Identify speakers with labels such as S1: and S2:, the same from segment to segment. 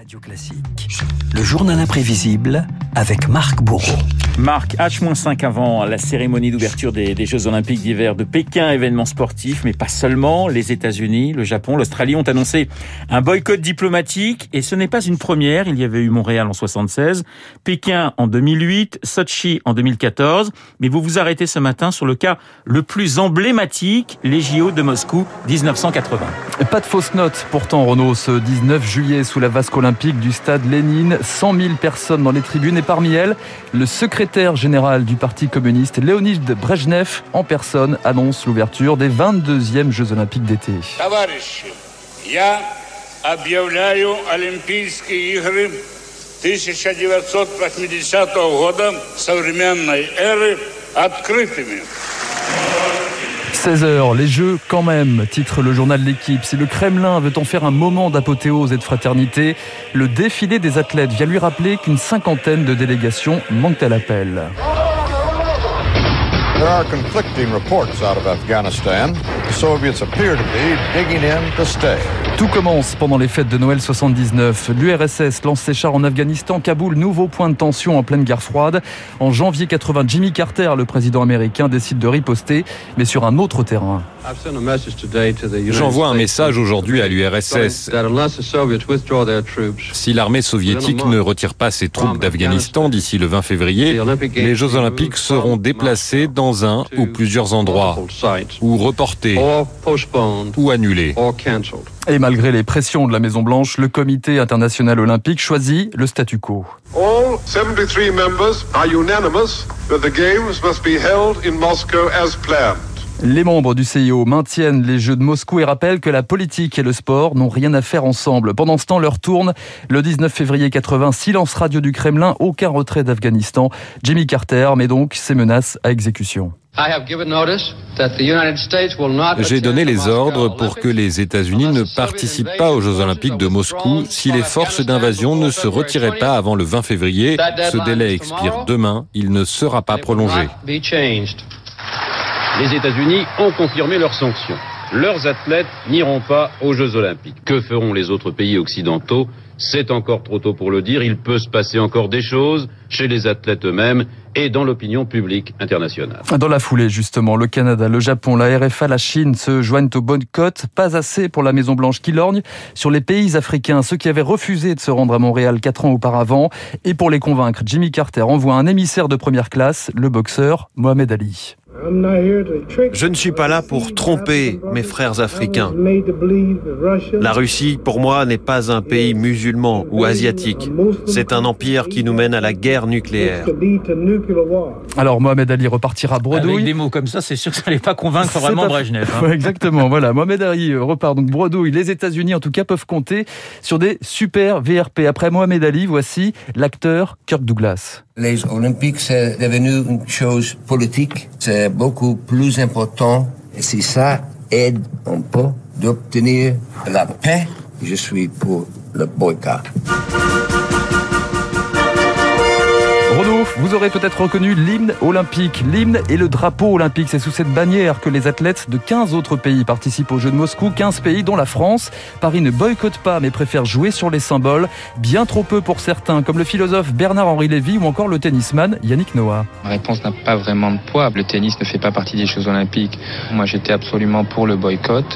S1: Radio Classique. Le journal imprévisible avec Marc Bourreau.
S2: Marc, H-5 avant la cérémonie d'ouverture des, des, Jeux Olympiques d'hiver de Pékin, événement sportif, mais pas seulement. Les États-Unis, le Japon, l'Australie ont annoncé un boycott diplomatique et ce n'est pas une première. Il y avait eu Montréal en 76, Pékin en 2008, Sochi en 2014. Mais vous vous arrêtez ce matin sur le cas le plus emblématique, les JO de Moscou 1980.
S3: Pas de fausse note pourtant, Renault, ce 19 juillet sous la vasque olympique du stade Lénine. 100 000 personnes dans les tribunes et parmi elles, le secrétaire général du Parti communiste, Léonid Brejnev, en personne, annonce l'ouverture des 22e Jeux olympiques d'été. 16h, les Jeux quand même, titre le journal de l'équipe. Si le Kremlin veut en faire un moment d'apothéose et de fraternité, le défilé des athlètes vient lui rappeler qu'une cinquantaine de délégations manquent à l'appel.
S4: There are conflicting reports out of Afghanistan. The Soviets appear to be digging in to stay.
S3: Tout commence pendant les fêtes de Noël 79. L'URSS lance ses chars en Afghanistan. Kaboul, nouveau point de tension en pleine guerre froide. En janvier 80, Jimmy Carter, le président américain, décide de riposter, mais sur un autre terrain.
S5: J'envoie un message aujourd'hui à l'URSS. Si l'armée soviétique ne retire pas ses troupes d'Afghanistan d'ici le 20 février, les Jeux olympiques seront déplacés dans un ou plusieurs endroits, ou reportés, ou annulés.
S3: Et malgré les pressions de la Maison-Blanche, le comité international olympique choisit le statu quo.
S6: All 73 members are unanimous that the games must be held in Moscow as planned.
S3: Les membres du CIO maintiennent les Jeux de Moscou et rappellent que la politique et le sport n'ont rien à faire ensemble. Pendant ce temps, leur tourne. Le 19 février 80, silence radio du Kremlin, aucun retrait d'Afghanistan. Jimmy Carter met donc ses menaces à exécution.
S5: J'ai donné les ordres pour que les États-Unis ne participent pas aux Jeux olympiques de Moscou si les forces d'invasion ne se retiraient pas avant le 20 février. Ce délai expire demain, il ne sera pas prolongé.
S7: Les États-Unis ont confirmé leurs sanctions. Leurs athlètes n'iront pas aux Jeux olympiques. Que feront les autres pays occidentaux? C'est encore trop tôt pour le dire. Il peut se passer encore des choses chez les athlètes eux-mêmes et dans l'opinion publique internationale.
S3: Dans la foulée, justement, le Canada, le Japon, la RFA, la Chine se joignent au boycott. Pas assez pour la Maison-Blanche qui lorgne sur les pays africains, ceux qui avaient refusé de se rendre à Montréal quatre ans auparavant. Et pour les convaincre, Jimmy Carter envoie un émissaire de première classe, le boxeur Mohamed Ali.
S8: Je ne suis pas là pour tromper mes frères africains. La Russie, pour moi, n'est pas un pays musulman ou asiatique. C'est un empire qui nous mène à la guerre nucléaire.
S3: Alors Mohamed Ali repartira bredouille.
S2: Avec des mots comme ça, c'est sûr que ça n'allait pas convaincre vraiment Brejnev.
S3: Hein. Ouais, exactement, voilà. Mohamed Ali repart donc bredouille. Les États-Unis, en tout cas, peuvent compter sur des super VRP. Après Mohamed Ali, voici l'acteur Kirk Douglas.
S9: Les Olympiques, c'est devenu une chose politique. C'est beaucoup plus important. Et si ça aide un peu d'obtenir la paix, je suis pour le boycott.
S3: Vous aurez peut-être reconnu l'hymne olympique. L'hymne et le drapeau olympique, c'est sous cette bannière que les athlètes de 15 autres pays participent aux Jeux de Moscou. 15 pays dont la France. Paris ne boycotte pas mais préfère jouer sur les symboles. Bien trop peu pour certains, comme le philosophe Bernard-Henri Lévy ou encore le tennisman Yannick Noah.
S10: Ma réponse n'a pas vraiment de poids. Le tennis ne fait pas partie des Jeux olympiques. Moi j'étais absolument pour le boycott.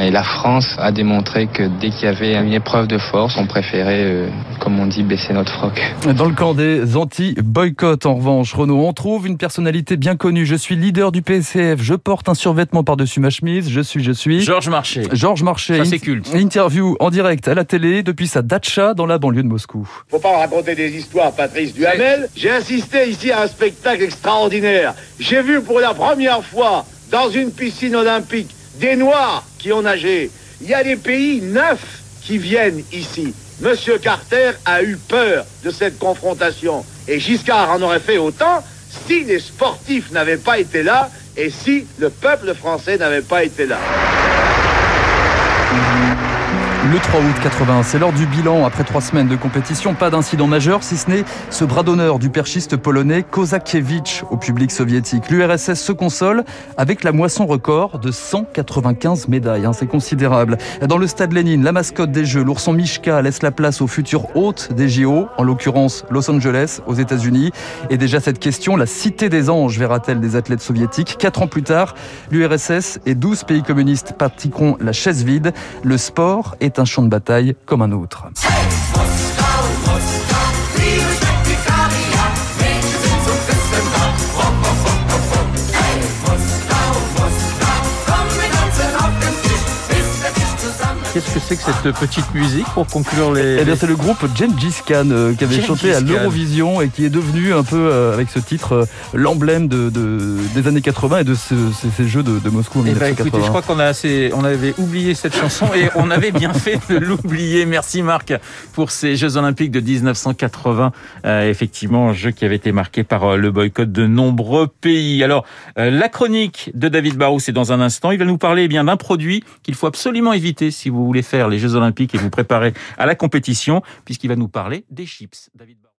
S10: Et la France a démontré que dès qu'il y avait une épreuve de force, on préférait, euh, comme on dit, baisser notre froc.
S3: Dans le camp des anti boycott en revanche, Renaud, on trouve une personnalité bien connue. Je suis leader du PCF, je porte un survêtement par-dessus ma chemise, je suis, je suis...
S2: Georges Marché.
S3: Georges Marché.
S2: Ça c'est culte.
S3: Interview en direct à la télé depuis sa datcha dans la banlieue de Moscou.
S11: Faut pas raconter des histoires, Patrice Duhamel. J'ai assisté ici à un spectacle extraordinaire. J'ai vu pour la première fois dans une piscine olympique des Noirs qui ont nagé. Il y a des pays neufs qui viennent ici. Monsieur Carter a eu peur de cette confrontation. Et Giscard en aurait fait autant si les sportifs n'avaient pas été là et si le peuple français n'avait pas été là.
S3: Le 3 août 80. C'est l'heure du bilan après trois semaines de compétition. Pas d'incident majeur, si ce n'est ce bras d'honneur du perchiste polonais Kozakiewicz au public soviétique. L'URSS se console avec la moisson record de 195 médailles. Hein, c'est considérable. Dans le stade Lénine, la mascotte des Jeux, l'ourson Mishka, laisse la place au futur hôte des JO, en l'occurrence Los Angeles, aux États-Unis. Et déjà cette question, la cité des anges verra-t-elle des athlètes soviétiques? Quatre ans plus tard, l'URSS et 12 pays communistes pratiqueront la chaise vide. Le sport est un champ de bataille comme un autre.
S2: Qu'est-ce que c'est que cette petite musique pour conclure les...
S3: Eh bien, c'est le groupe Gengis Khan euh, qui avait
S2: Gengis
S3: chanté à l'Eurovision et qui est devenu un peu, euh, avec ce titre, euh, l'emblème de, de- des années 80 et de ce- ces, ces jeux de, de Moscou en
S2: Eh ben,
S3: 1980.
S2: écoutez, je crois qu'on a assez, on avait oublié cette chanson et on avait bien fait de l'oublier. Merci Marc pour ces Jeux Olympiques de 1980. Euh, effectivement, jeu qui avait été marqué par euh, le boycott de nombreux pays. Alors, euh, la chronique de David Barrou, c'est dans un instant. Il va nous parler eh bien d'un produit qu'il faut absolument éviter si vous voulez faire les Jeux Olympiques et vous préparer à la compétition, puisqu'il va nous parler des chips. David.